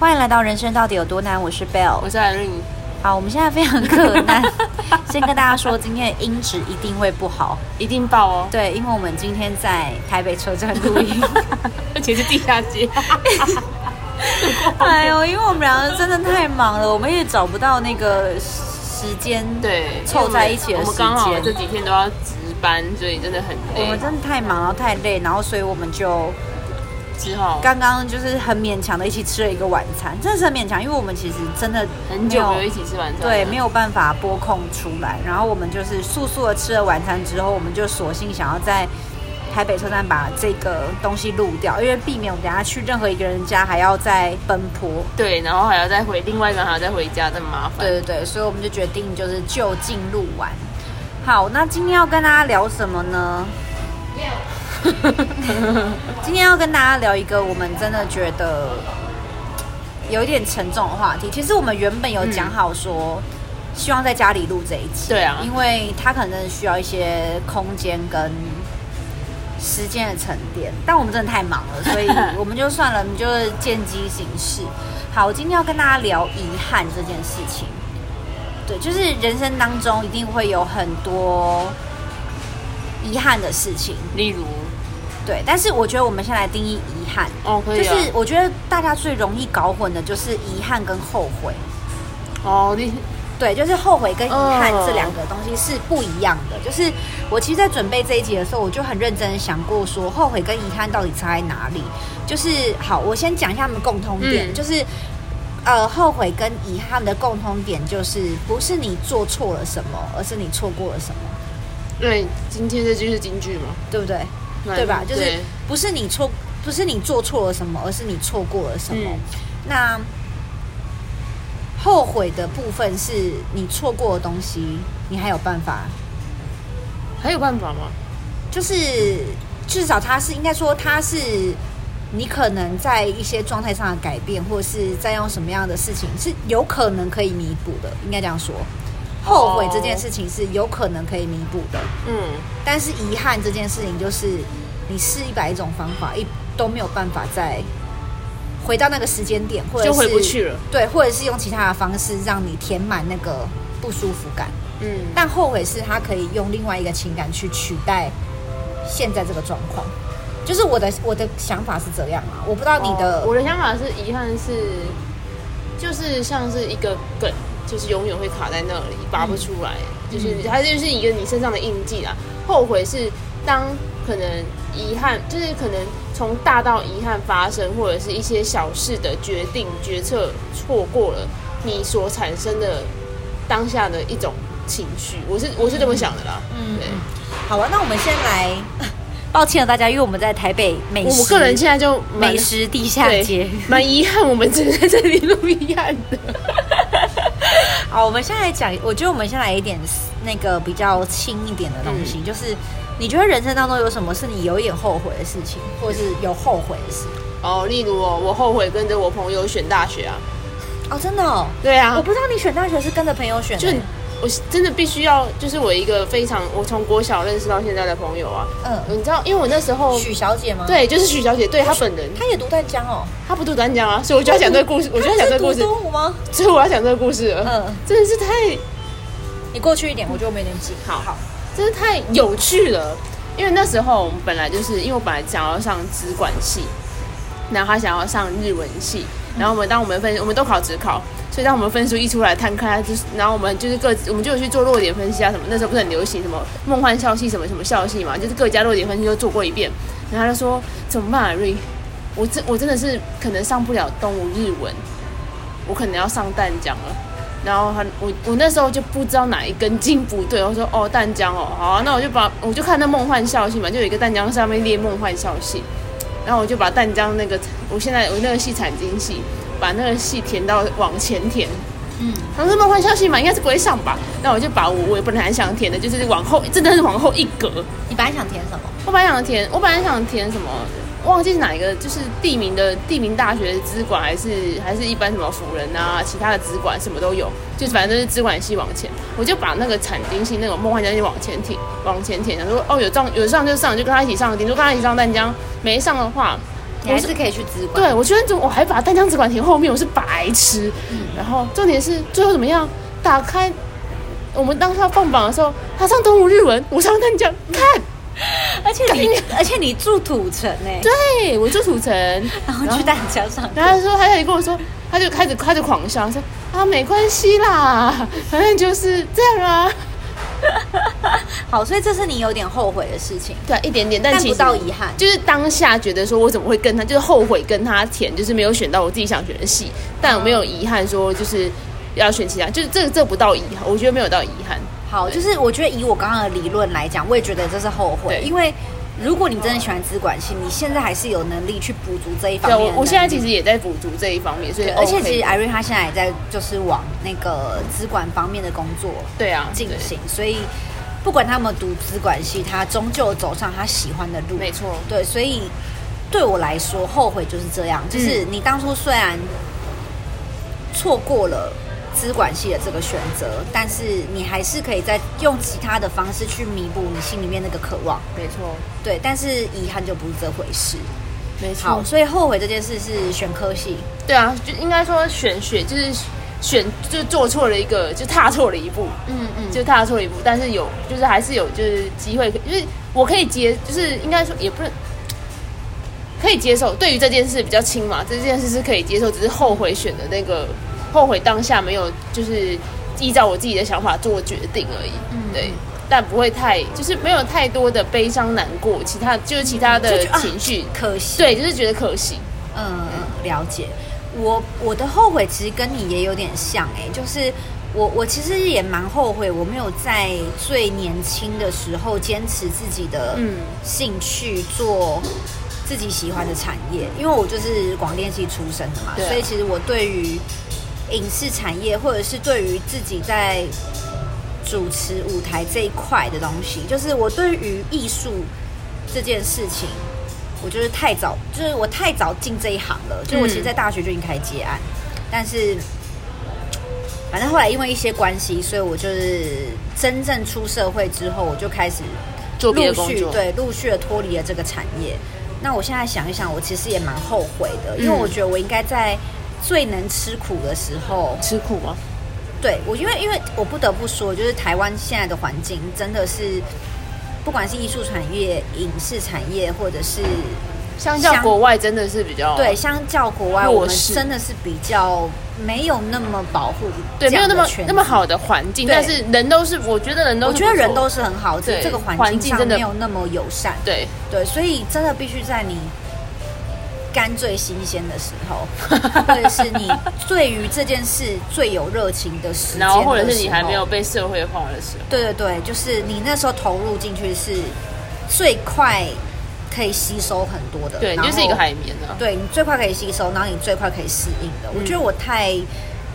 欢迎来到人生到底有多难？我是 Bell，我是 Irene。好，我们现在非常困难，先跟大家说，今天的音质一定会不好，一定爆哦。对，因为我们今天在台北车站录音，而且是地下街。哎呦，因为我们两个真的太忙了，我们也找不到那个时间，对，凑在一起的时间。我们刚好这几天都要值班，所以真的很累。我们真的太忙了，太累，然后所以我们就。之后刚刚就是很勉强的一起吃了一个晚餐，真的是很勉强，因为我们其实真的很久没有一起吃晚餐，对，没有办法拨空出来。然后我们就是速速的吃了晚餐之后，我们就索性想要在台北车站把这个东西录掉，因为避免我们等下去任何一个人家还要再奔波，对，然后还要再回另外一个人还要再回家，这么麻烦。对对对，所以我们就决定就是就近录完。好，那今天要跟大家聊什么呢？今天要跟大家聊一个我们真的觉得有一点沉重的话题。其实我们原本有讲好说，希望在家里录这一集。对啊，因为他可能需要一些空间跟时间的沉淀。但我们真的太忙了，所以我们就算了，我们就是见机行事。好，我今天要跟大家聊遗憾这件事情。对，就是人生当中一定会有很多遗憾的事情，例如。对，但是我觉得我们先来定义遗憾哦，可以、啊。就是我觉得大家最容易搞混的就是遗憾跟后悔。哦，你对，就是后悔跟遗憾这两个东西是不一样的。哦、就是我其实，在准备这一集的时候，我就很认真想过，说后悔跟遗憾到底差在哪里？就是好，我先讲一下他们共通点，嗯、就是呃，后悔跟遗憾的共通点就是不是你做错了什么，而是你错过了什么。对，今天这句是京剧嘛？对不对？对吧？就是不是你错，不是你做错了什么，而是你错过了什么。嗯、那后悔的部分是你错过的东西，你还有办法？还有办法吗？就是至少他是应该说他是你可能在一些状态上的改变，或者是在用什么样的事情是有可能可以弥补的，应该这样说。后悔这件事情是有可能可以弥补的，嗯，但是遗憾这件事情就是你试一百种方法，一都没有办法再回到那个时间点，或者是就回不去了，对，或者是用其他的方式让你填满那个不舒服感，嗯，但后悔是他可以用另外一个情感去取代现在这个状况，就是我的我的想法是这样啊，我不知道你的，哦，我的想法是遗憾是就是像是一个梗。就是永远会卡在那里，拔不出来。嗯、就是它就是一个你身上的印记啦。后悔是当可能遗憾，就是可能从大到遗憾发生，或者是一些小事的决定决策错过了，你所产生的当下的一种情绪。我是我是这么想的啦。嗯，对。好啊，那我们先来。抱歉了大家，因为我们在台北美食，我个人现在就美食地下街，蛮遗憾，我们只能在这里录遗憾的。好，我们先来讲，我觉得我们先来一点那个比较轻一点的东西，嗯、就是你觉得人生当中有什么是你有一点后悔的事情，或者是有后悔的事？哦，例如哦，我后悔跟着我朋友选大学啊。哦，真的哦？对啊。我不知道你选大学是跟着朋友选的。就我真的必须要，就是我一个非常我从国小认识到现在的朋友啊。嗯。你知道，因为我那时候许小姐吗？对，就是许小姐，对她本人。她也读淡江哦。她不读淡江啊，所以我就要讲这个故事。我就要讲这个故事。吗？所以我要讲这个故事。嗯。真的是太……你过去一点，我觉得我没点记。好好。真是太有趣了，因为那时候我们本来就是因为我本来想要上资管系，然后他想要上日文系，然后我们当我们分我们都考指考。所以当我们分数一出来摊开，就是然后我们就是各我们就有去做落点分析啊什么。那时候不是很流行什么梦幻校系什么什么校系嘛，就是各家落点分析都做过一遍。然后他就说怎么办啊瑞，我真我真的是可能上不了东吴日文，我可能要上淡江了。然后他我我那时候就不知道哪一根筋不对，我说哦淡江哦好，那我就把我就看那梦幻校系嘛，就有一个淡江上面列梦幻校系，然后我就把淡江那个我现在我那个系产经系。把那个系填到往前填，嗯，他说梦幻消息嘛，应该是不会上吧？那我就把我我也本来很想填的，就是往后，真的是往后一格。你本来想填什么？我本来想填，我本来想填什么？忘记是哪一个，就是地名的地名大学的资管，还是还是一般什么辅仁啊，其他的资管什么都有，就是反正就是资管系往前。我就把那个产经系那种梦幻消息往前填，往前填，想说哦有上有上就上，就跟他一起上，顶多跟他一起上淡江，没上的话。你还是可以去资管。对，我觉得我还把淡江直管停后面，我是白痴。嗯，然后重点是最后怎么样？打开我们当下放榜的时候，他上东吴日文，我上淡江看。而且你，而且你住土城哎，对，我住土城，然后去淡江上，然后他说，他就跟我说，他就开始开始狂笑，说啊，没关系啦，反正就是这样啊。好，所以这是你有点后悔的事情，对，一点点，但其实不到遗憾，就是当下觉得说我怎么会跟他，就是后悔跟他填，就是没有选到我自己想选的戏，但我没有遗憾说就是要选其他，就是这个这不到遗憾，我觉得没有到遗憾。好，就是我觉得以我刚刚的理论来讲，我也觉得这是后悔，因为如果你真的喜欢资管系，你现在还是有能力去补足这一方面。对，我我现在其实也在补足这一方面，所以、OK、而且其实 Irene 她现在也在就是往那个资管方面的工作对啊进行，所以不管他们读资管系，他终究走上他喜欢的路，没错。对，所以对我来说，后悔就是这样，就是你当初虽然错过了。资管系的这个选择，但是你还是可以再用其他的方式去弥补你心里面那个渴望。没错，对，但是遗憾就不是这回事。没错，好，所以后悔这件事是选科系。对啊，就应该说选学就是选就做错了一个，就踏错了一步。嗯嗯，就踏错了一步，但是有就是还是有就是机会，就是我可以接，就是应该说也不是可以接受。对于这件事比较轻嘛，这件事是可以接受，只是后悔选的那个。后悔当下没有，就是依照我自己的想法做决定而已。嗯，对，但不会太，就是没有太多的悲伤难过，其他就是其他的情绪，啊，可惜。对，就是觉得可惜。嗯，了解。我我的后悔其实跟你也有点像，哎，就是我我其实也蛮后悔，我没有在最年轻的时候坚持自己的兴趣做自己喜欢的产业，因为我就是广电系出身的嘛，所以其实我对于影视产业，或者是对于自己在主持舞台这一块的东西，就是我对于艺术这件事情，我就是太早，就是我太早进这一行了。就我其实，在大学就已经开始接案，嗯、但是反正后来因为一些关系，所以我就是真正出社会之后，我就开始陆续对，陆续的脱离了这个产业。那我现在想一想，我其实也蛮后悔的，因为我觉得我应该在。最能吃苦的时候，吃苦吗？对我，因为因为我不得不说，就是台湾现在的环境真的是，不管是艺术产业、影视产业，或者是相较国外，真的是比较对。相较国外，我们真的是比较没有那么保护，对，没有那么那么好的环境。但是人都是，我觉得人都，我觉得人都是很好，对这个环境上没有那么友善。对对，所以真的必须在你。肝最新鲜的时候，或者是你对于这件事最有热情的时间，然后或者是你还没有被社会化的时候，对对对，就是你那时候投入进去是最快可以吸收很多的，对，你就是一个海绵啊，对你最快可以吸收，然后你最快可以适应的。我觉得我太，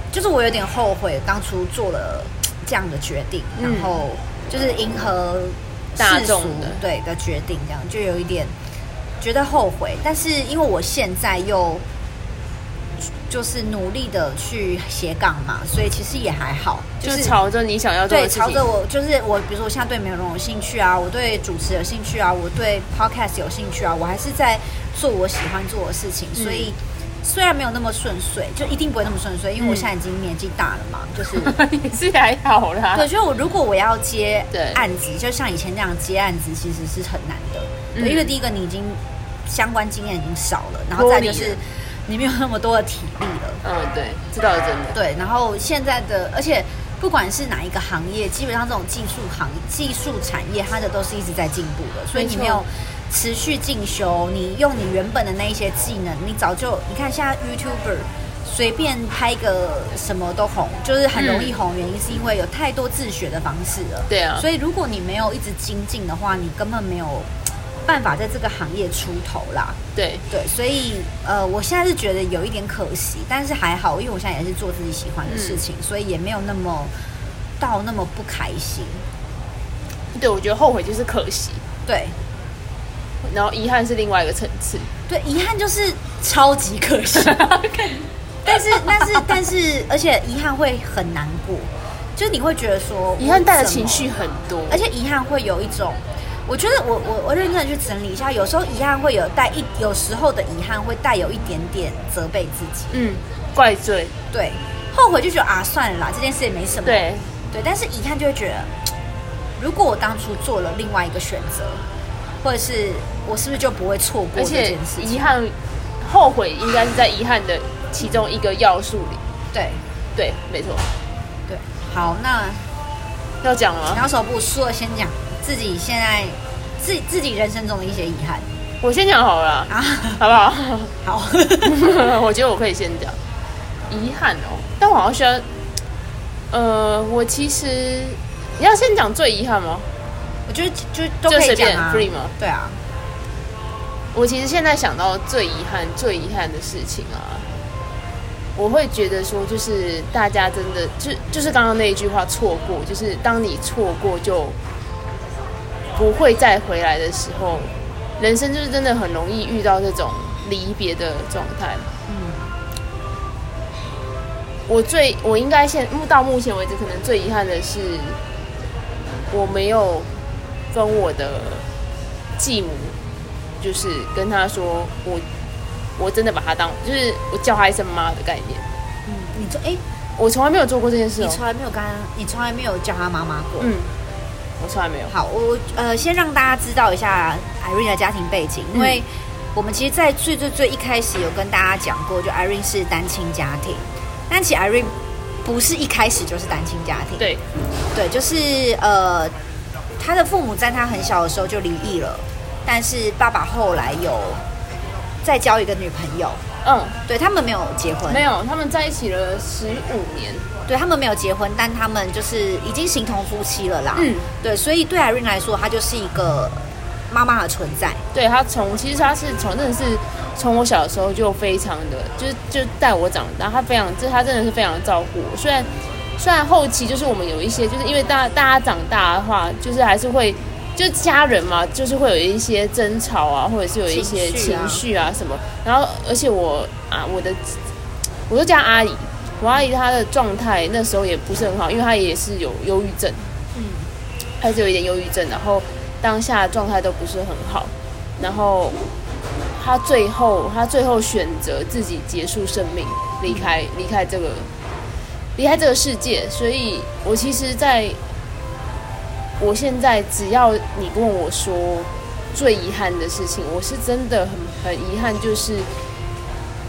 就是我有点后悔当初做了这样的决定，然后就是迎合大众的对的决定，这样就有一点。觉得后悔，但是因为我现在又就是努力的去斜杠嘛，所以其实也还好，就是、就是、朝着你想要做的对，朝着我就是我，比如说我现在对美容有兴趣啊，我对主持有兴趣啊，我对 podcast 有兴趣啊，我还是在做我喜欢做的事情，所以虽然没有那么顺遂，就一定不会那么顺遂，因为我现在已经年纪大了嘛，就是 也是还好啦。对，所以我如果我要接案子，就像以前那样接案子，其实是很难的，对，因为第一个你已经。相关经验已经少了，然后再就是你没有那么多的体力了。嗯，对，知道是真的。对，然后现在的，而且不管是哪一个行业，基本上这种技术行、技术产业，它的都是一直在进步的。所以你没有持续进修，你用你原本的那一些技能，你早就你看现在 YouTuber 随便拍个什么都红，就是很容易红。原因是因为有太多自学的方式了。对啊。所以如果你没有一直精进的话，你根本没有。办法在这个行业出头啦，对。对，所以呃，我现在是觉得有一点可惜，但是还好，因为我现在也是做自己喜欢的事情，嗯、所以也没有那么到那么不开心。对，我觉得后悔就是可惜，对，然后遗憾是另外一个层次，对，遗憾就是超级可惜，但是但是但是，而且遗憾会很难过，就是你会觉得说，遗憾带的情绪很多，而且遗憾会有一种。我觉得我我我认真的去整理一下，有时候遗憾会有带一，有时候的遗憾会带有一点点责备自己，嗯，怪罪，对，后悔就觉得啊，算了啦，这件事也没什么，对。对，但是遗憾就会觉得，如果我当初做了另外一个选择，或者是我是不是就不会错过这件事情？遗憾、后悔应该是在遗憾的其中一个要素里，对。对，没错，对，好，那要讲了吗？两手不输了，先讲。自己现在自己自己人生中的一些遗憾，我先讲好了啊，好不好？好，我觉得我可以先讲遗憾哦，但我好像需要，呃，我其实你要先讲最遗憾吗？我觉得就都可以讲啊，free 吗？对啊，我其实现在想到最遗憾、最遗憾的事情啊，我会觉得说，就是大家真的就就是刚刚那一句话，错过，就是当你错过就。不会再回来的时候，人生就是真的很容易遇到这种离别的状态。嗯，我最我应该现到目前为止，可能最遗憾的是，我没有跟我的继母，就是跟他说我我真的把他当，就是我叫他一声妈的概念。嗯，你做哎，我从来没有做过这件事哦，你从来没有跟他，你从来没有叫他妈妈过。嗯。我从来没有。好，我呃，先让大家知道一下 Irene 的家庭背景，因为我们其实，在最最最一开始有跟大家讲过，就 Irene 是单亲家庭，但其实 Irene 不是一开始就是单亲家庭。对，对，就是呃，他的父母在他很小的时候就离异了，但是爸爸后来有再交一个女朋友。嗯，对，他们没有结婚，没有，他们在一起了十五年。对，他们没有结婚，但他们就是已经形同夫妻了啦。嗯，对，所以对 Irene 来说，她就是一个妈妈的存在。对，她从其实她是从真的是从我小的时候就非常的，就是就带我长大，她非常，这她真的是非常的照顾我。虽然虽然后期就是我们有一些，就是因为大大家长大的话，就是还是会就家人嘛，就是会有一些争吵啊，或者是有一些情绪啊什么。然后而且我啊，我的我都叫阿姨。我阿姨她的状态那时候也不是很好，因为她也是有忧郁症，嗯，还是有一点忧郁症，然后当下状态都不是很好，然后她最后她最后选择自己结束生命，离开离开这个离开这个世界，所以我其实在我现在只要你跟我说最遗憾的事情，我是真的很很遗憾，就是。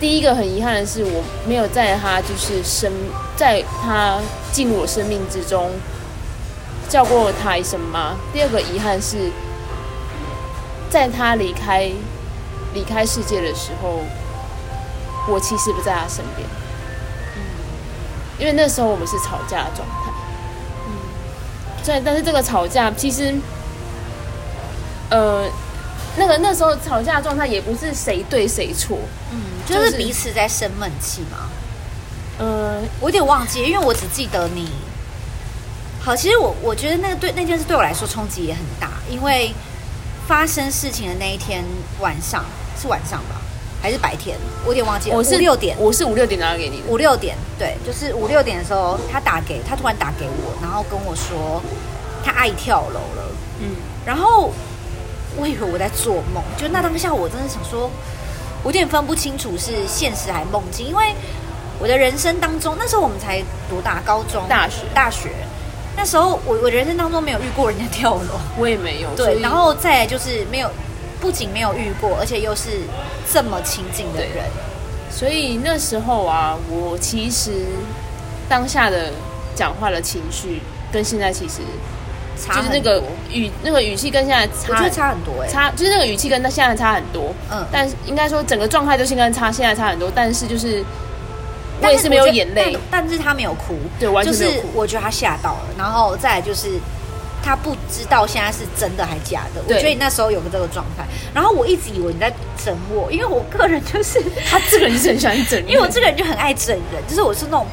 第一个很遗憾的是，我没有在他就是生，在他进入我生命之中叫过他一声妈。第二个遗憾是，在他离开离开世界的时候，我其实不在他身边。因为那时候我们是吵架的状态。嗯，对，但是这个吵架其实，呃。那个那时候吵架的状态也不是谁对谁错，嗯，就是彼此在生闷气嘛。呃，我有点忘记，因为我只记得你。好，其实我我觉得那个对那件事对我来说冲击也很大，因为发生事情的那一天晚上是晚上吧，还是白天？我有点忘记了。我是六点，我是五六点打给你的。五六点，对，就是五六点的时候，他打给他突然打给我，然后跟我说他爱跳楼了。嗯，然后。我以为我在做梦，就那当下，我真的想说，我有点分不清楚是现实还梦境，因为我的人生当中，那时候我们才读大？高中、大学、大学，那时候我我人生当中没有遇过人家跳楼，我也没有。对，然后再来就是没有，不仅没有遇过，而且又是这么亲近的人，所以那时候啊，我其实当下的讲话的情绪跟现在其实。就是那个语那个语气跟现在差，我差很多哎、欸，差就是那个语气跟他现在差很多，嗯，但是应该说整个状态都是跟差现在差很多，但是就是我也是没有眼泪，但是他没有哭，对，完全没有哭，就是我觉得他吓到了，然后再来就是他不知道现在是真的还假的，我觉得你那时候有个这个状态，然后我一直以为你在整我，因为我个人就是 他这个人是很喜欢整人，因为我这个人就很爱整人，就是我是那种。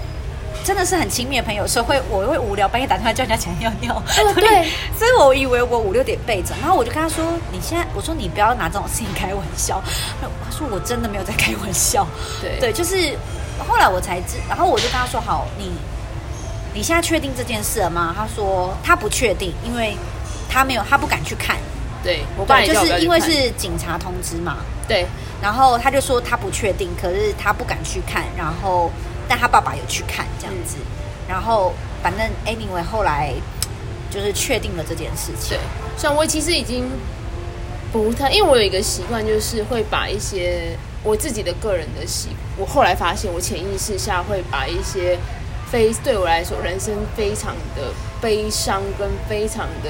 真的是很亲密的朋友，所以会我会无聊半夜打电话叫人家起来尿尿。对，对，所以我以为我五六点备着，然后我就跟他说：“你现在，我说你不要拿这种事情开玩笑。”他说：“我真的没有在开玩笑。对”对对，就是后来我才知，然后我就跟他说：“好，你你现在确定这件事了吗？”他说：“他不确定，因为他没有，他不敢去看。”对，我爸也就是因为是警察通知嘛。对，然后他就说他不确定，可是他不敢去看，然后但他爸爸有去看这样子，嗯、然后反正 anyway 后来就是确定了这件事情。对，像我其实已经不太，因为我有一个习惯，就是会把一些我自己的个人的习，我后来发现我潜意识下会把一些。非对我来说，人生非常的悲伤，跟非常的，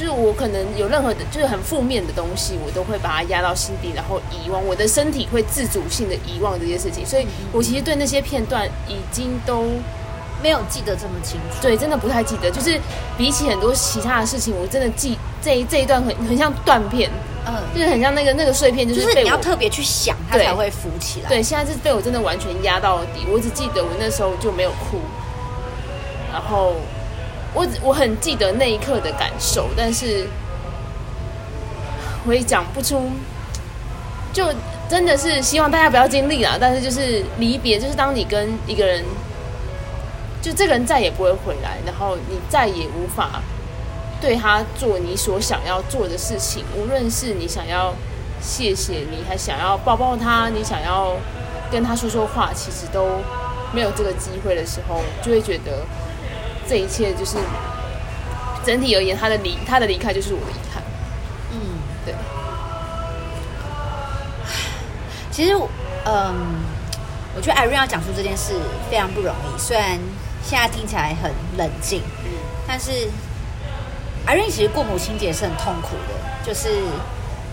就是我可能有任何的，就是很负面的东西，我都会把它压到心底，然后遗忘。我的身体会自主性的遗忘这些事情，所以我其实对那些片段已经都没有记得这么清楚。对，真的不太记得。就是比起很多其他的事情，我真的记这一这一段很很像断片。嗯，就是很像那个那个碎片，就是，就是你要特别去想，它才会浮起来。对，现在是被我真的完全压到了底。我只记得我那时候就没有哭，然后我我很记得那一刻的感受，但是我也讲不出。就真的是希望大家不要经历啦，但是就是离别，就是当你跟一个人，就这个人再也不会回来，然后你再也无法。对他做你所想要做的事情，无论是你想要谢谢你，还想要抱抱他，你想要跟他说说话，其实都没有这个机会的时候，就会觉得这一切就是整体而言，他的离他的离开就是我的遗憾。嗯，对。其实，嗯，我觉得 Irene 要讲述这件事非常不容易，虽然现在听起来很冷静，嗯，但是。Irene 其实过母亲节是很痛苦的，就是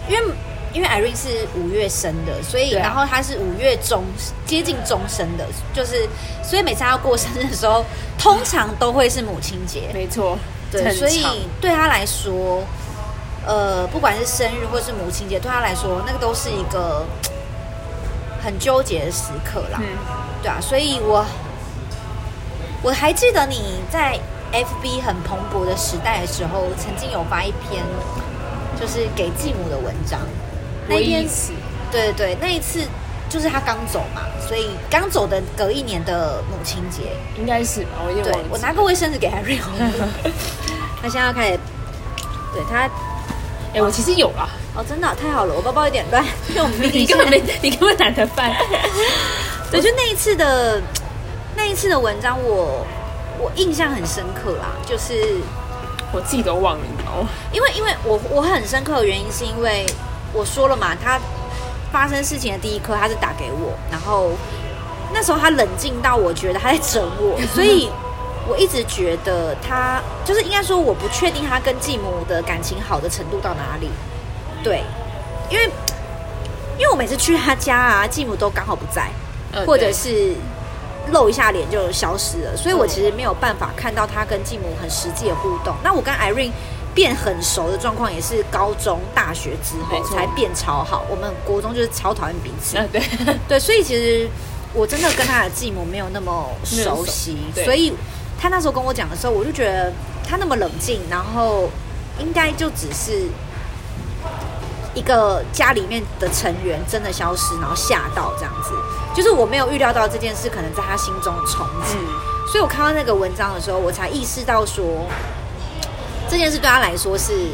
因为因为 Irene 是五月生的，所以、啊、然后她是五月中接近中生的，就是所以每次她要过生日的时候，通常都会是母亲节。没错，对，所以对她来说，呃，不管是生日或是母亲节，对她来说，那个都是一个很纠结的时刻啦。嗯，对啊，所以我我还记得你在。FB 很蓬勃的时代的时候，曾经有发一篇，就是给继母的文章。那一篇，对对对，那一次就是他刚走嘛，所以刚走的隔一年的母亲节，应该是吧？我有点忘记。我拿个卫生纸给他润。他现在要开始，对他，哎、欸，我其实有啊。哦，真的、啊、太好了，我包包有点乱，因为我们你根本没，你根本懒得翻。对，就那一次的那一次的文章，我。我印象很深刻啦，就是我自己都忘了，因为因为我我很深刻的原因是因为我说了嘛，他发生事情的第一刻他是打给我，然后那时候他冷静到我觉得他在整我，所以 我一直觉得他就是应该说我不确定他跟继母的感情好的程度到哪里，对，因为因为我每次去他家啊，继母都刚好不在，或者是。露一下脸就消失了，所以我其实没有办法看到他跟继母很实际的互动。那我跟 Irene 变很熟的状况，也是高中、大学之后才变超好。我们国中就是超讨厌彼此，对对，所以其实我真的跟他的继母没有那么熟悉，所以他那时候跟我讲的时候，我就觉得他那么冷静，然后应该就只是。一个家里面的成员真的消失，然后吓到这样子，就是我没有预料到这件事可能在他心中的冲击，嗯，所以我看到那个文章的时候，我才意识到说这件事对他来说是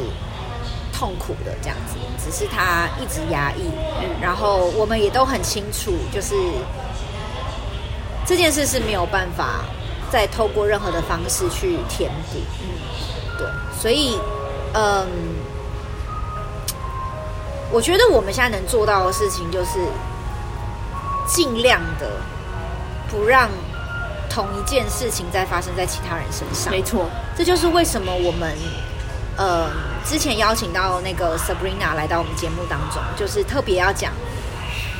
痛苦的这样子，只是他一直压抑，嗯，然后我们也都很清楚，就是这件事是没有办法再透过任何的方式去填补，嗯，对，所以，嗯。我觉得我们现在能做到的事情，就是尽量的不让同一件事情再发生在其他人身上。没错，这就是为什么我们呃之前邀请到那个 Sabrina 来到我们节目当中，就是特别要讲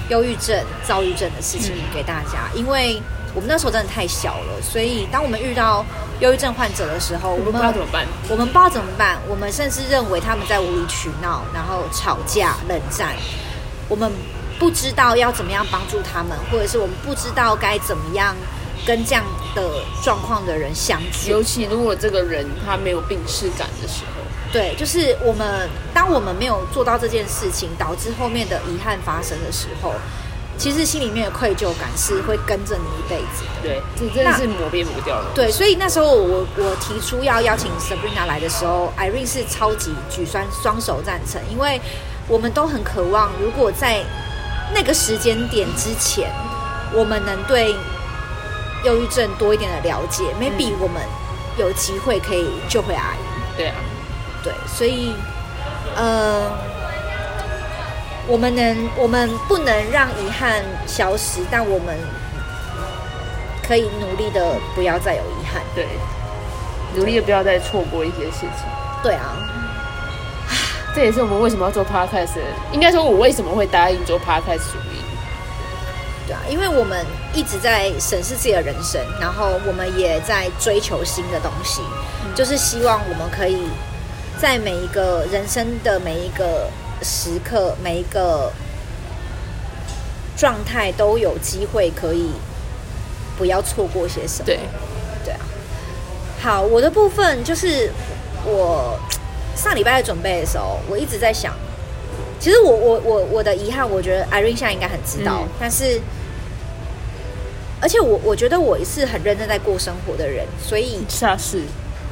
忧郁症、躁郁症的事情给大家，因为。我们那时候真的太小了，所以当我们遇到忧郁症患者的时候，我们不知道怎么办。我们不知道怎么办，我们甚至认为他们在无理取闹，然后吵架、冷战。我们不知道要怎么样帮助他们，或者是我们不知道该怎么样跟这样的状况的人相处。尤其如果这个人他没有病识感的时候，对，就是我们当我们没有做到这件事情，导致后面的遗憾发生的时候。其实心里面的愧疚感是会跟着你一辈子的。对，这真的是磨灭不掉的。对，所以那时候我我提出要邀请 Sabrina 来的时候，Irene 是超级举双双手赞成，因为我们都很渴望，如果在那个时间点之前，我们能对忧郁症多一点的了解，嗯，maybe 我们有机会可以救回阿姨。对啊，对，所以呃。我们能，我们不能让遗憾消失，但我们可以努力的不要再有遗憾。对，努力的不要再错过一些事情。对啊，这也是我们为什么要做 podcast。应该说，我为什么会答应做 podcast 主义？对啊，因为我们一直在审视自己的人生，然后我们也在追求新的东西，嗯，就是希望我们可以在每一个人生的每一个。时刻每一个状态都有机会可以不要错过些什么。对，对啊。好，我的部分就是我上礼拜在准备的时候，我一直在想，其实我我我我的遗憾，我觉得 Irene 现在应该很知道，嗯、但是而且我我觉得我是很认真在过生活的人，所以是啊，是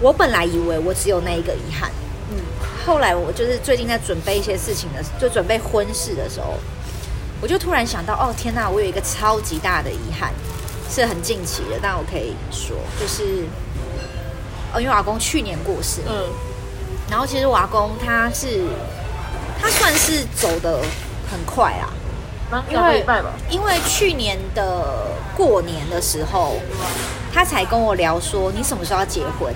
我本来以为我只有那一个遗憾。嗯后来我就是最近在准备一些事情的，就准备婚事的时候，我就突然想到，哦天哪，我有一个超级大的遗憾，是很近期的，但我可以说，就是，哦，因为我阿公去年过世，嗯，然后其实我阿公他是，他算是走的很快啊，因为因为去年的过年的时候，他才跟我聊说，你什么时候要结婚？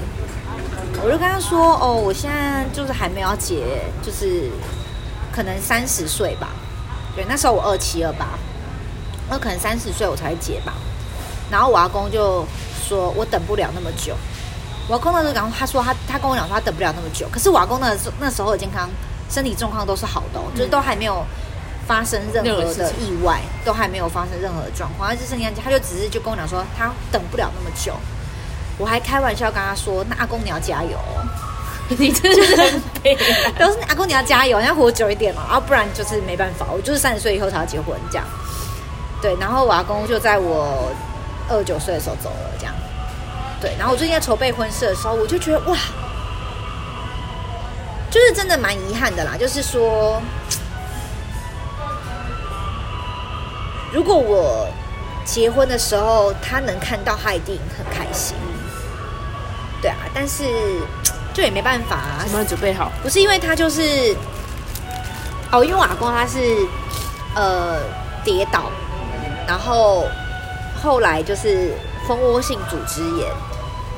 我就跟他说：“哦，我现在就是还没有要结，就是可能三十岁吧。对，那时候我二七二八，那可能三十岁我才会结吧。然后我阿公就说我等不了那么久。我阿公那时候讲，他说他他跟我讲说他等不了那么久。可是我阿公那时那时候的健康身体状况都是好的，哦，就是都还没有发生任何的意外，都还没有发生任何的状况。他就剩下他就只是就跟我讲说他等不了那么久。”我还开玩笑跟他说：“那阿公你要加油，你真的是很悲。都是阿公你要加油，你要活久一点嘛，啊，不然就是没办法。我就是三十岁以后才要结婚这样。对，然后我阿公就在我二十九岁的时候走了，这样。对，然后我最近在筹备婚事的时候，我就觉得哇，就是真的蛮遗憾的啦。就是说，如果我结婚的时候他能看到，他一定很开心。”对啊，但是就也没办法啊。什么准备好？不是因为他就是哦，因为我阿公他是呃跌倒，然后后来就是蜂窝性组织炎，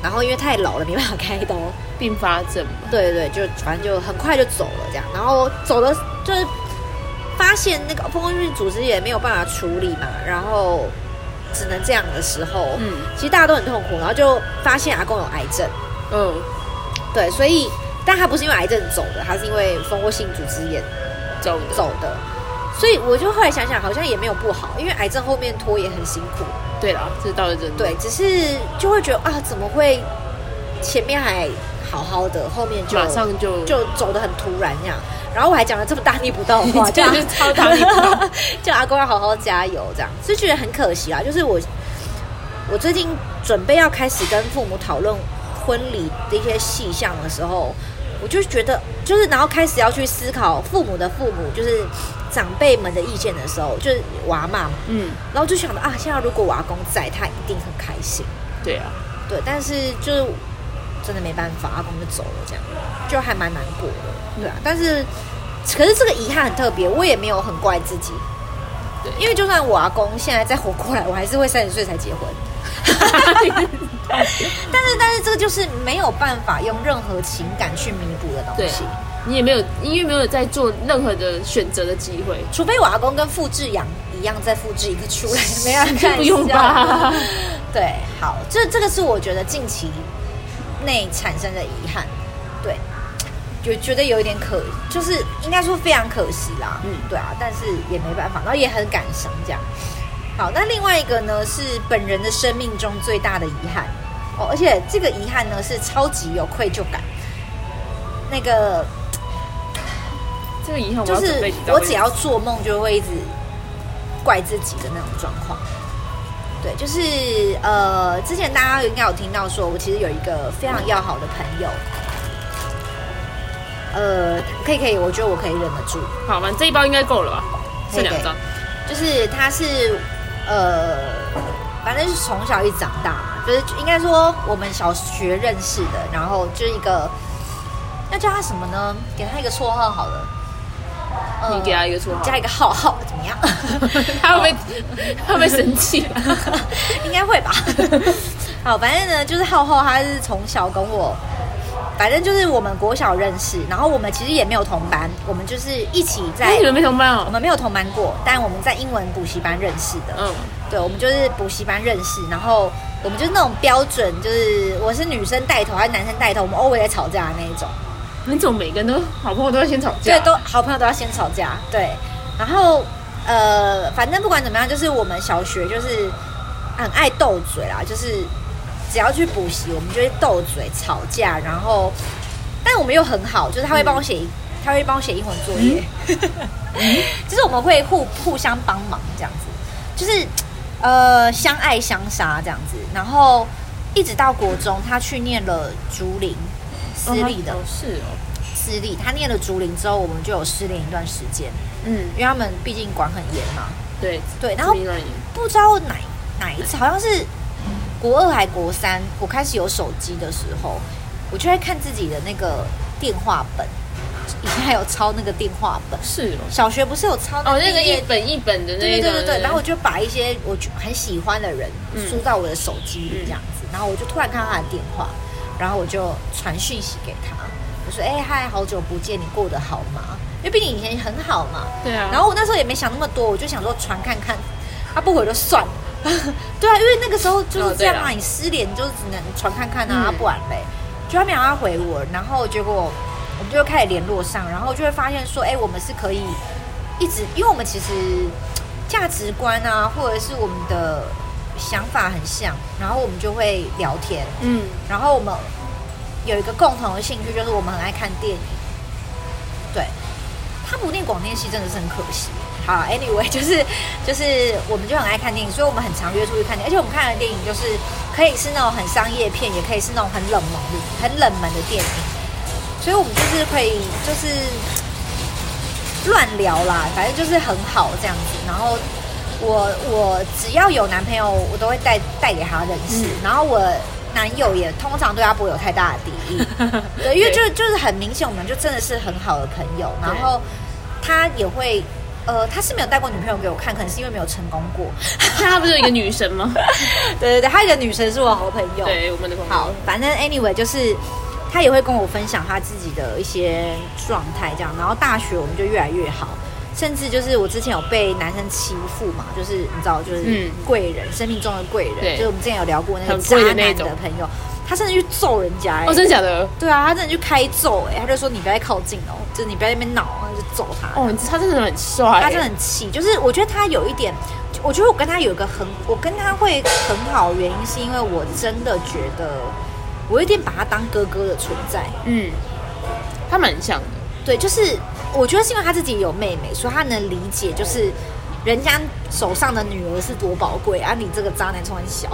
然后因为太老了没办法开刀，并发症嘛。对对，就反正就很快就走了这样，然后走的就是发现那个蜂窝性组织也没有办法处理嘛，然后。只能这样的时候，嗯，其实大家都很痛苦，然后就发现阿公有癌症，嗯，对，所以，但他不是因为癌症走的，他是因为蜂窝性组织炎走的。走的，所以我就后来想想，好像也没有不好，因为癌症后面拖也很辛苦，对啦，这倒是真的，对，只是就会觉得啊，怎么会前面还好好的，后面就马上就就走的很突然这样。然后我还讲了这么大逆不道的话，就是超大逆不道，叫阿公要好好加油，这样，所以觉得很可惜啊。就是我，我最近准备要开始跟父母讨论婚礼的一些细项的时候，我就觉得，就是然后开始要去思考父母的父母，就是长辈们的意见的时候，就是我阿嬷嘛，嗯，然后就想到啊，现在如果我阿公在，他一定很开心。对啊，对，但是就是真的没办法，阿公就走了，这样就还蛮难过的，对啊，但是。可是这个遗憾很特别，我也没有很怪自己，对，因为就算我阿公现在再活过来，我还是会三十岁才结婚。但是，但是这个就是没有办法用任何情感去弥补的东西。你也没有，因为没有在做任何的选择的机会，除非我阿公跟傅志阳一样再复制一个出来，没人看，不用吧？对，好，这这个是我觉得近期内产生的遗憾，对。就觉得有一点可，就是应该说非常可惜啦。嗯，对啊，但是也没办法，然后也很感伤这样。好，那另外一个呢是本人的生命中最大的遗憾哦，而且这个遗憾呢是超级有愧疚感。那个这个遗憾就是我只要做梦就会一直怪自己的那种状况。对，就是呃，之前大家应该有听到说，我其实有一个非常要好的朋友，呃，可以可以，我觉得我可以忍得住。好吧，这一包应该够了吧？这两张，就是他是呃，反正是从小一长大嘛，就是应该说我们小学认识的，然后就是一个，那叫他什么呢？给他一个绰号好了。你给他一个绰号，加一个号号样？他会不会他会不会生气？应该会吧。好，反正呢，就是浩浩，他是从小跟我，反正就是我们国小认识，然后我们其实也没有同班，我们就是一起在。你们没同班哦？我们没有同班过，但我们在英文补习班认识的。嗯，对，我们就是补习班认识，然后我们就是那种标准，就是我是女生带头还是男生带头，我们 always 在吵架的那一种。那种每个人都好朋友都要先吵架，对，都好朋友都要先吵架，对。然后呃，反正不管怎么样，就是我们小学就是很爱斗嘴啦，就是只要去补习，我们就会斗嘴吵架。然后，但我们又很好，就是他会帮我写，嗯、他会帮我写英文作业，嗯、就是我们会互互相帮忙这样子，就是呃相爱相杀这样子。然后一直到国中，他去念了竹林。私立的，是哦，私立。他念了竹林之后，我们就有失联一段时间。嗯，因为他们毕竟管很严嘛。对对，然后不知道哪哪一次，好像是国二还国三，我开始有手机的时候，我就在看自己的那个电话本，以前还有抄那个电话本。是哦，小学不是有抄那个哦那个一本一本的那个？对对对对，然后我就把一些我很喜欢的人输到我的手机里这样子，然后我就突然看到他的电话。然后我就传讯息给他，我说：“哎嗨，好久不见，你过得好吗？因为毕竟以前很好嘛。”对啊。然后我那时候也没想那么多，我就想说传看看，他不回就算了。对啊，因为那个时候就是这样嘛，你失联就只能传看看啊，不然嘞。就他没有他回我，然后结果我们就开始联络上，然后就会发现说：“哎，我们是可以一直，因为我们其实价值观啊，或者是我们的。”想法很像，然后我们就会聊天，嗯，然后我们有一个共同的兴趣，就是我们很爱看电影。对，他不念广电系真的是很可惜。好，anyway，就是就是我们就很爱看电影，所以我们很常约出去看电影，而且我们看的电影就是可以是那种很商业片，也可以是那种很冷门的、很冷门的电影。所以我们就是可以就是乱聊啦，反正就是很好这样子，然后。我我只要有男朋友，我都会带带给他认识。嗯、然后我男友也通常对他不会有太大的敌意，对，因为就就是很明显，我们就真的是很好的朋友。然后他也会，呃，他是没有带过女朋友给我看，可能是因为没有成功过。他不是有一个女神吗？对对对，他一个女神是我好朋友。对，我们的朋友。好，反正 anyway 就是他也会跟我分享他自己的一些状态，这样。然后大学我们就越来越好。甚至就是我之前有被男生欺负嘛，就是你知道，就是贵人，嗯、生命中的贵人，就是我们之前有聊过那个渣男的朋友，他甚至去揍人家、欸，哦，真的假的？对啊，他真的去开揍、欸，哎，他就说你不要再靠近哦，就是你不要在那边闹，就揍他。哦，他真的很帅，他真的很气，就是我觉得他有一点，我觉得我跟他有一个很，我跟他会很好，原因是因为我真的觉得我有点把他当哥哥的存在，嗯，他蛮像的，对，就是。我觉得是因为他自己有妹妹，所以他能理解，就是人家手上的女儿是多宝贵啊！你这个渣男从很小，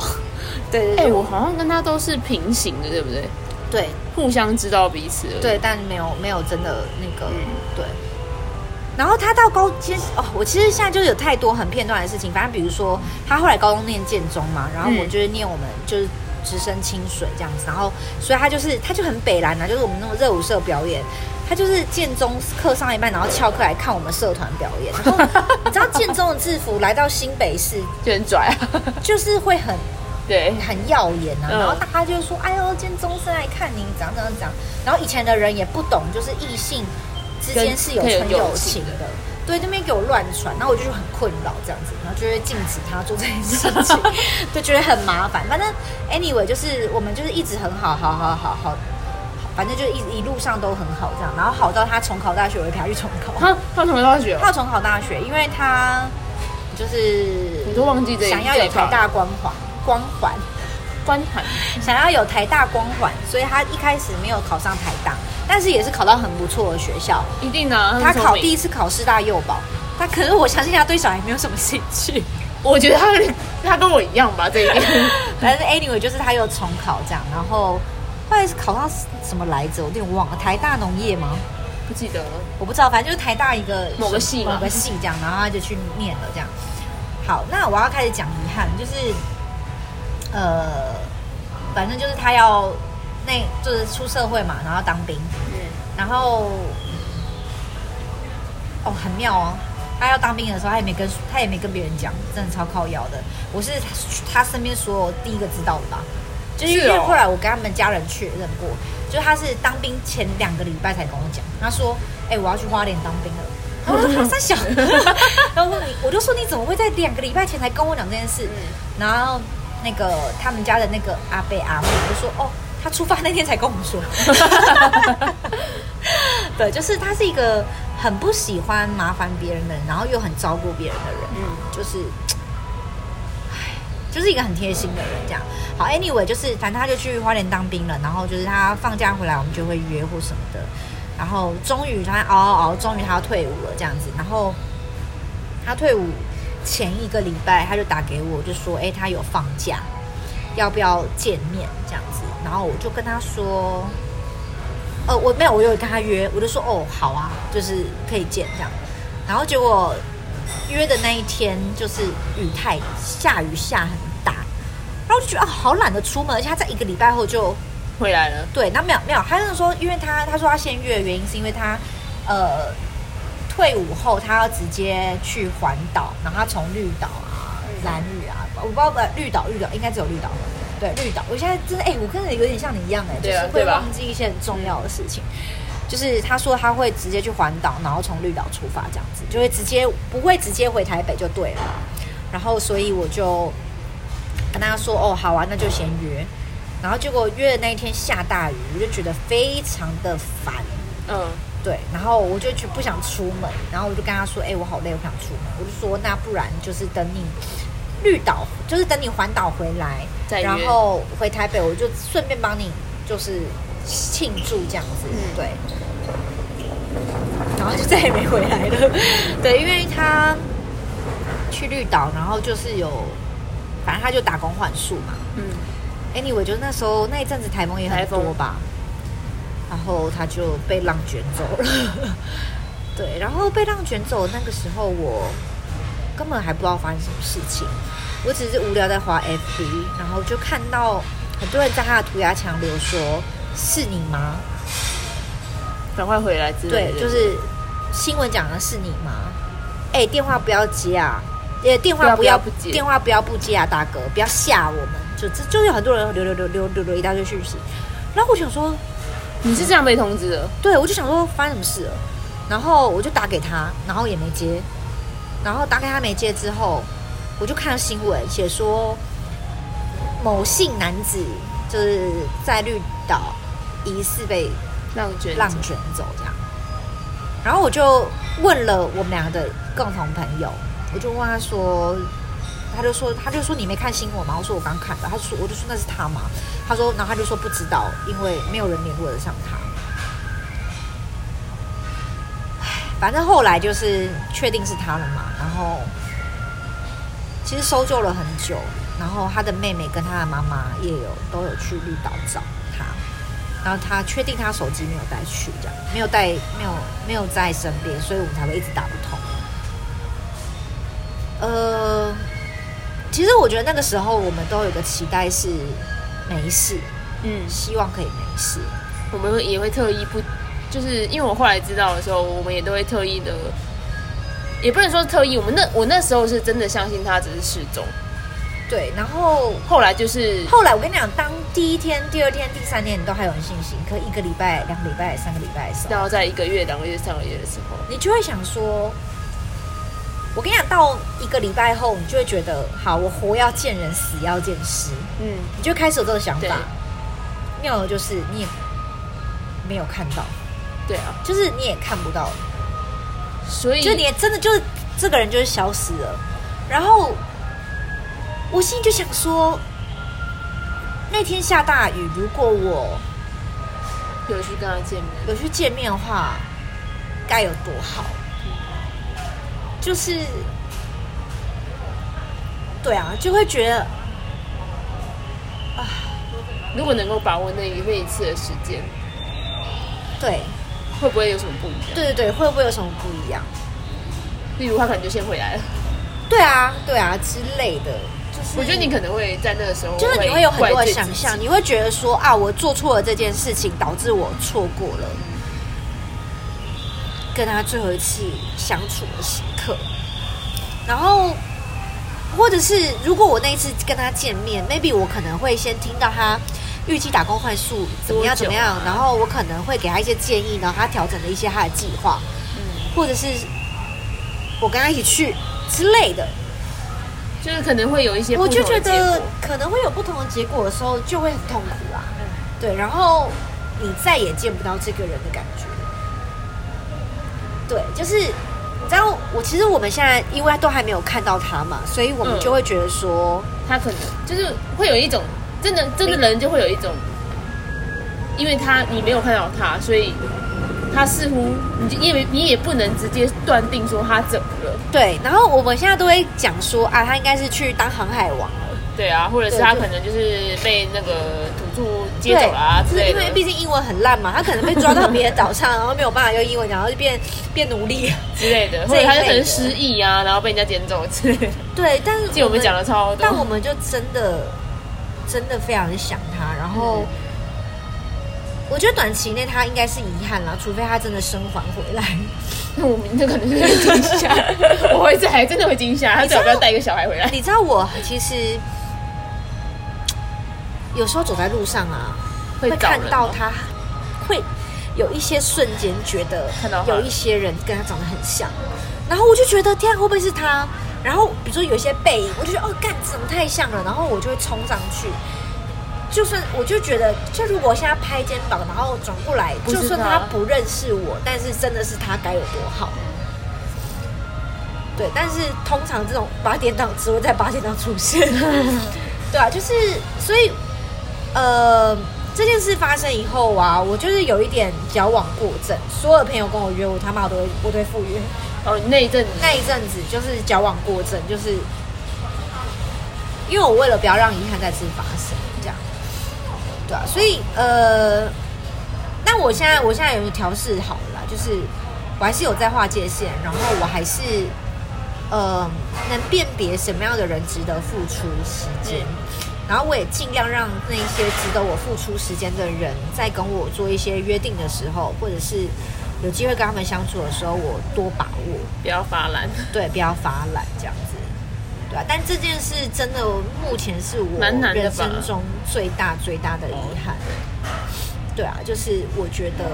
对 对对、欸，我好像跟他都是平行的，对不对？对，互相知道彼此，对，但没有没有真的那个、嗯、对。然后他到高，其实哦，我其实现在就是有太多很片段的事情，反正比如说他后来高中念建中嘛，然后我就是念我们就是直升清水这样子，然后所以他就是他就很北蓝啊，就是我们那种热舞社表演。他就是建中课上一半，然后翘课来看我们社团表演。然后 你知道建中的制服来到新北市就很拽啊，就是会很 对很耀眼啊。然后大家就说：“哎呦，建中生来看你，怎样怎样怎样。”然后以前的人也不懂，就是异性之间是有纯友情的。对，那边给我乱传，然后我就很困扰这样子，然后就会禁止他做这件事情，就觉得很麻烦。反正 anyway，就是我们就是一直很好，好好好好。反正就一一路上都很好，这样，然后好到他重考大学，我会陪他去重考。他他重考大学，他要重考大学，因为他就是你都忘记这想要有台大光环光环光环，想要有台大光环，所以他一开始没有考上台大，但是也是考到很不错的学校。一定的，他考第一次考师大幼保，他可是我相信他对小孩没有什么兴趣。我觉得他他跟我一样吧，这一点。反正 anyway 就是他又重考这样，然后考上什么来着？我有点忘了，台大农业吗？不记得了，我不知道，反正就是台大一个某个系，某个系这样，然后他就去念了这样。好，那我要开始讲遗憾，就是呃，反正就是他要那就是出社会嘛，然后当兵，嗯，然后哦很妙哦，他要当兵的时候，他也没跟他也没跟别人讲，真的超靠腰的。我是他身边所有第一个知道的吧，就是因为后来我跟他们家人确认过。就他是当兵前两个礼拜才跟我讲，他说：“哎、欸，我要去花莲当兵了。”然后我说：“他三小。”然后问你，我就说：“你怎么会在两个礼拜前才跟我讲这件事？”然后那个他们家的那个阿贝阿姆就说：“哦，他出发那天才跟我们说。” 对，就是他是一个很不喜欢麻烦别人的人，然后又很照顾别人的人，嗯，就是。就是一个很贴心的人，这样好。Anyway，就是反正他就去花莲当兵了，然后就是他放假回来，我们就会约或什么的。然后终于他熬熬熬，终于他要退伍了，这样子。然后他退伍前一个礼拜，他就打给我，就说：“哎，他有放假，要不要见面？”这样子。然后我就跟他说：“呃，我没有，我有跟他约，我就说哦，好啊，就是可以见这样。”然后结果。约的那一天就是雨太下雨下很大，然后我就觉得啊，好懒得出门，而且他在一个礼拜后就回来了。对，那没有没有，他就是说，因为他他说他先约的原因是因为他呃退伍后他要直接去环岛，然后他从绿岛啊、蓝屿啊，我不知道不绿岛绿岛应该只有绿岛，对绿岛。我现在真的哎、欸，我跟你有点像你一样哎、欸，就是会忘记一些很重要的事情。就是他说他会直接去环岛，然后从绿岛出发，这样子就会直接不会直接回台北就对了。然后所以我就跟他说：“哦，好啊，那就先约。”然后结果约的那一天下大雨，我就觉得非常的烦。嗯，对。然后我就去不想出门，然后我就跟他说：“哎，我好累，我不想出门。”我就说：“那不然就是等你绿岛，就是等你环岛回来，然后回台北，我就顺便帮你就是。”庆祝这样子，对，然后就再也没回来了。对，因为他去绿岛，然后就是有，反正他就打工换宿嘛。嗯，anyway，就那时候那一阵子台风也很多吧，然后他就被浪卷走了。对，然后被浪卷走那个时候，我根本还不知道发生什么事情，我只是无聊在滑 FB，然后就看到很多人在他的涂鸦墙留说。是你吗？赶快回来之类的！对，就是新闻讲的是你吗？哎、欸，电话不要接啊！呃，电话不要不接，电话不要不接啊，大哥，不要吓我们！就这就有很多人留留留留留留一大堆讯息，然后我想说，你是这样被通知的？对，我就想说发生什么事了，然后我就打给他，然后也没接，然后打给他没接之后，我就看到新闻写说某姓男子就是在绿岛。疑似被浪卷浪卷走这样，然后我就问了我们两个的共同朋友，我就问他说，他就说他就说你没看新闻吗？我说我刚看到，他说我就说那是他吗？他说，然后他就说不知道，因为没有人联络得上他。反正后来就是确定是他了嘛，然后其实搜救了很久，然后他的妹妹跟他的妈妈也有都有去绿岛找他。然后他确定他手机没有带去，这样没有带，没有没有在身边，所以我们才会一直打不通。呃，其实我觉得那个时候我们都有个期待是没事，嗯，希望可以没事。我们也会特意不，就是因为我后来知道的时候，我们也都会特意的，也不能说特意，我们那我那时候是真的相信他只是失踪。对，然后后来就是后来，我跟你讲，当第一天、第二天、第三天你都还有信心，可一个礼拜、两个礼拜、三个礼拜的时候，然后在一个月、两个月、三个月的时候，你就会想说，我跟你讲，到一个礼拜后，你就会觉得，好，我活要见人，死要见尸，嗯，你就开始有这个想法。妙的就是你也没有看到，对啊，就是你也看不到，所以就你也真的就是这个人就是消失了，然后。我心里就想说，那天下大雨，如果我有去跟他见面，有去见面的话，该有多好。就是，对啊，就会觉得啊，如果能够把握那一那一次的时间，对，会不会有什么不一样？对对对，会不会有什么不一样？例如他可能就先回来了，对啊，对啊之类的。就是我觉得你可能会在那个时候，就是你会有很多的想象，你会觉得说啊，我做错了这件事情，导致我错过了跟他最后一次相处的时刻。然后，或者是如果我那一次跟他见面，maybe 我可能会先听到他预计打工换宿怎么样怎么样，然后我可能会给他一些建议，然后他调整了一些他的计划，嗯，或者是我跟他一起去之类的。就是可能会有一些，我就觉得可能会有不同的结果的时候，就会很痛苦啊。嗯，对，然后你再也见不到这个人的感觉。对，就是你知道，我其实我们现在因为都还没有看到他嘛，所以我们就会觉得说，嗯，他可能就是会有一种真的真的人就会有一种，因为他你没有看到他，所以。他似乎，你因为你也不能直接断定说他怎么了。对，然后我们现在都会讲说啊，他应该是去当航海王了。对啊，或者是他可能就是被那个土著接走了啊之类的。因为毕竟英文很烂嘛，他可能被抓到别的岛上，然后没有办法用英文讲，然后就变变奴隶之类的，或者他就可能失忆啊，然后被人家捡走之类的。对，但 是记我们讲了超多，但我们就真的真的非常想他，然后。嗯我觉得短期内他应该是遗憾啦，除非他真的生还回来。那 我明天可能就会惊吓，我会还真的会惊吓。他最好不要带一个小孩回来。你知道我其实有时候走在路上啊，会看到他，会有一些瞬间觉得有一些人跟他长得很像，然后我就觉得天啊，会不会是他？然后比如说有一些背影，我就觉得哦，干，怎么太像了？然后我就会冲上去。就算我就觉得，就如果我现在拍肩膀，然后转过来，就算他不认识我，但是真的是他该有多好。对，但是通常这种八点档只会在八点档出现。对啊，就是所以，呃，这件事发生以后啊，我就是有一点矫枉过正。所有的朋友跟我约我，他妈我都会我都会赴约。哦，那一阵那一阵子就是矫枉过正，就是因为我为了不要让遗憾再次发生。对啊，所以呃，那我现在我现在有调试好了啦，就是我还是有在划界线，然后我还是呃能辨别什么样的人值得付出时间，嗯、然后我也尽量让那些值得我付出时间的人，在跟我做一些约定的时候，或者是有机会跟他们相处的时候，我多把握，不要发懒，对，不要发懒这样子。但这件事真的，目前是我人生中最大最大的遗憾。对啊，就是我觉得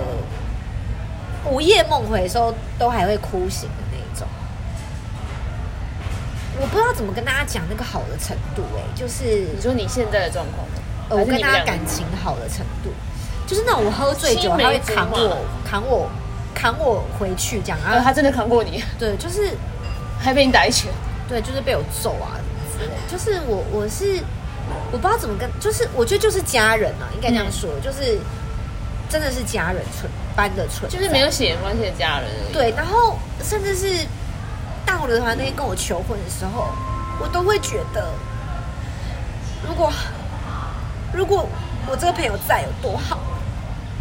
午夜梦回的时候都还会哭醒的那一种。我不知道怎么跟大家讲那个好的程度，哎，就是你说你现在的状况，呃我跟大家感情好的程度，就是那种我喝醉酒他会扛我，扛我，扛我回去这样。然后他真的扛过你？对，就是还被你打一拳。对，就是被我揍啊之类，就是我我是我不知道怎么跟，就是我觉得就是家人啊，应该这样说，嗯、就是真的是家人存般的存，就是没有血缘关系的家人。对，然后甚至是大红刘团那天跟我求婚的时候，我都会觉得，如果如果我这个朋友在有多好，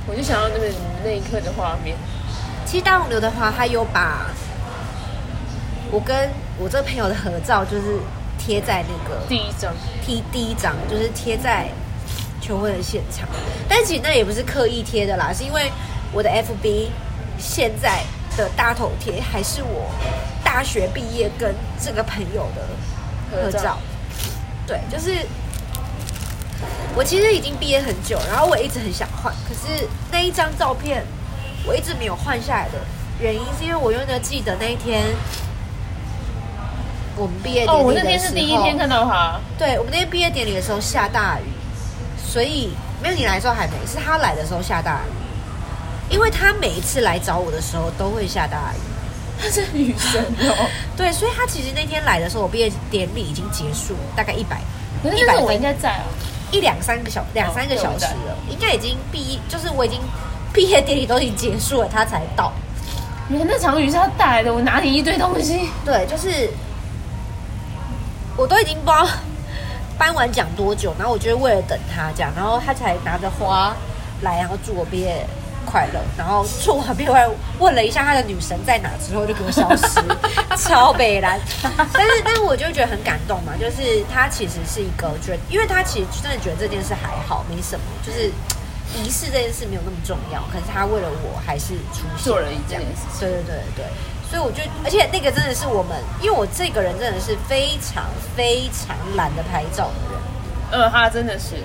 我就想要那个那一刻的画面。其实大红刘德华，他有把我跟。我这个朋友的合照就是贴在那个第一张，贴第一张就是贴在求婚的现场，但其实那也不是刻意贴的啦，是因为我的 FB 现在的大头贴还是我大学毕业跟这个朋友的合照，合照。对，就是我其实已经毕业很久，然后我一直很想换，可是那一张照片我一直没有换下来的原因，是因为我永远记得那一天。我们毕业典礼的时候，哦，我那天是第一天看到他。对，我们那天毕业典礼的时候下大雨，所以没有你来的时候还没，是他来的时候下大雨。因为他每一次来找我的时候都会下大雨，他是女神哦。对，所以他其实那天来的时候，我毕业典礼已经结束，大概一百，一百我应该在啊，一两三个小两三个小时了，应该已经毕业，就是我已经毕业典礼都已经结束了，他才到。你看那场雨是他带来的，我拿你一堆东西。对，就是我都已经不知道颁完奖多久，然后我就为了等他这样，然后他才拿着花来，然后祝我毕业快乐，然后祝我毕业快乐，问了一下他的女神在哪之后就给我消失，超北蓝。但是，但是我就觉得很感动嘛，就是他其实是一个觉得，因为他其实真的觉得这件事还好，没什么，就是。仪式这件事没有那么重要，可是他为了我还是出现做了一件事。对对对对，所以我就，而且那个真的是我们，因为我这个人真的是非常非常懒得拍照的人。呃，他真的是。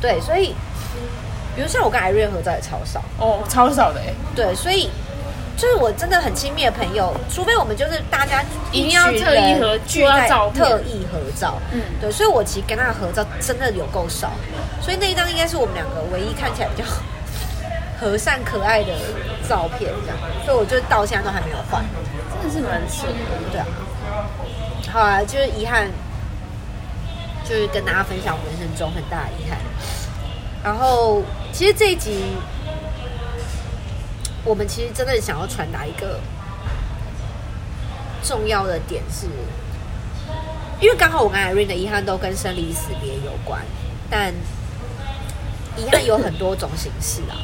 对，所以，比如像我跟艾瑞合照也超少哦，超少的哎。对，所以。就是我真的很亲密的朋友，除非我们就是大家一定要特意合聚在特意合照，嗯，对，所以我其实跟他合照真的有够少，所以那一张应该是我们两个唯一看起来比较和善可爱的照片，这样，所以我就到现在都还没有换，真的是蛮扯的，对啊，好啊，就是遗憾，就是跟大家分享我人生中很大的遗憾，然后其实这一集。我们其实真的想要传达一个重要的点是，因为刚好我跟 Irene 的遗憾都跟生离死别有关，但遗憾有很多种形式啊。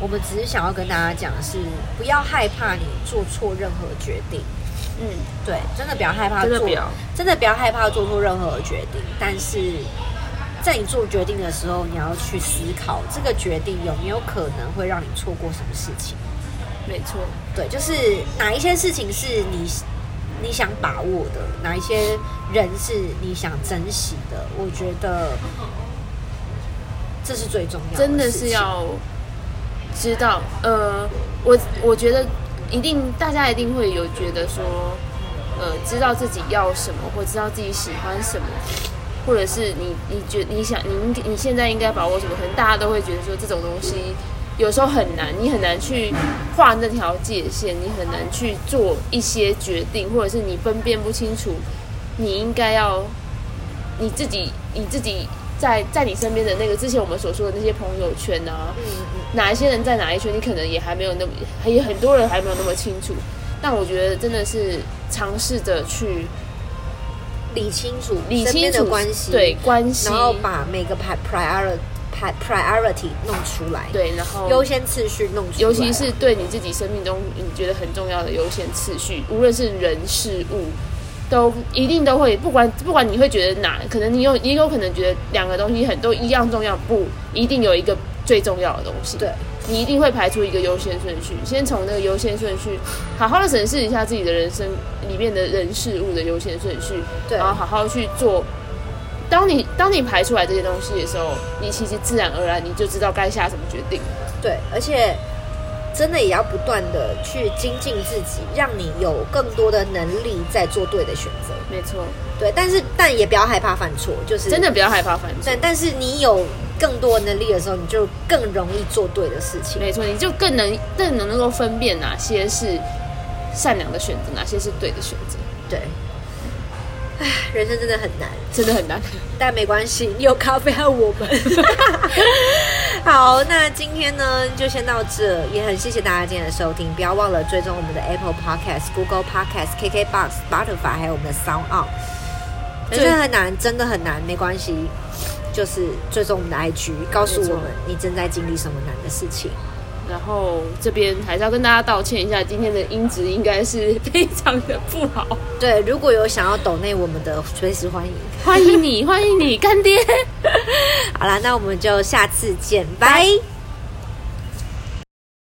我们只是想要跟大家讲的是，不要害怕你做错任何决定。嗯，对，真的不要害怕做，真的不要，真的不要害怕做错任何决定。但是在你做决定的时候，你要去思考这个决定有没有可能会让你错过什么事情。没错，对，就是哪一些事情是你你想把握的，哪一些人是你想珍惜的，我觉得这是最重要的。真的是要知道，呃，我我觉得一定大家一定会有觉得说，呃，知道自己要什么，或知道自己喜欢什么，或者是你你觉你想你你现在应该把握什么，可能大家都会觉得说这种东西。有时候很难，你很难去画那条界限，你很难去做一些决定，或者是你分辨不清楚，你应该要你自己你自己在在你身边的那个之前我们所说的那些朋友圈啊，哪一些人在哪一圈，你可能也还没有那么，还有很多人还没有那么清楚。但我觉得真的是尝试着去理清楚，理清楚关系，对关系，然后把每个排 priority。priority 弄出来，对，然后优先次序弄出来，尤其是对你自己生命中你觉得很重要的优先次序，无论是人事物，都一定都会，不管不管你会觉得哪，可能你有也有可能觉得两个东西很都一样重要，不一定有一个最重要的东西，对，你一定会排出一个优先顺序，先从那个优先顺序好好的审视一下自己的人生里面的人事物的优先顺序，对，然后好好去做。当你当你排出来这些东西的时候，你其实自然而然你就知道该下什么决定。对，而且真的也要不断的去精进自己，让你有更多的能力在做对的选择。没错，对，但是但也不要害怕犯错，就是真的不要害怕犯错。但但是你有更多能力的时候，你就更容易做对的事情。没错，你就更能更能够分辨哪些是善良的选择，哪些是对的选择。对。唉，人生真的很难，真的很难，但没关系，你有咖啡和我们。好，那今天呢就先到这，也很谢谢大家今天的收听，不要忘了追踪我们的 Apple Podcast、Google Podcast、KKBox、Spotify，还有我们的 Sound On。人生很难，真的很难，没关系，就是追踪我们的 IG，告诉我们你正在经历什么难的事情。然后这边还是要跟大家道歉一下，今天的音质应该是非常的不好。对，如果有想要抖内我们的，随时欢迎，欢迎你，欢迎你干爹。好啦，那我们就下次见，拜。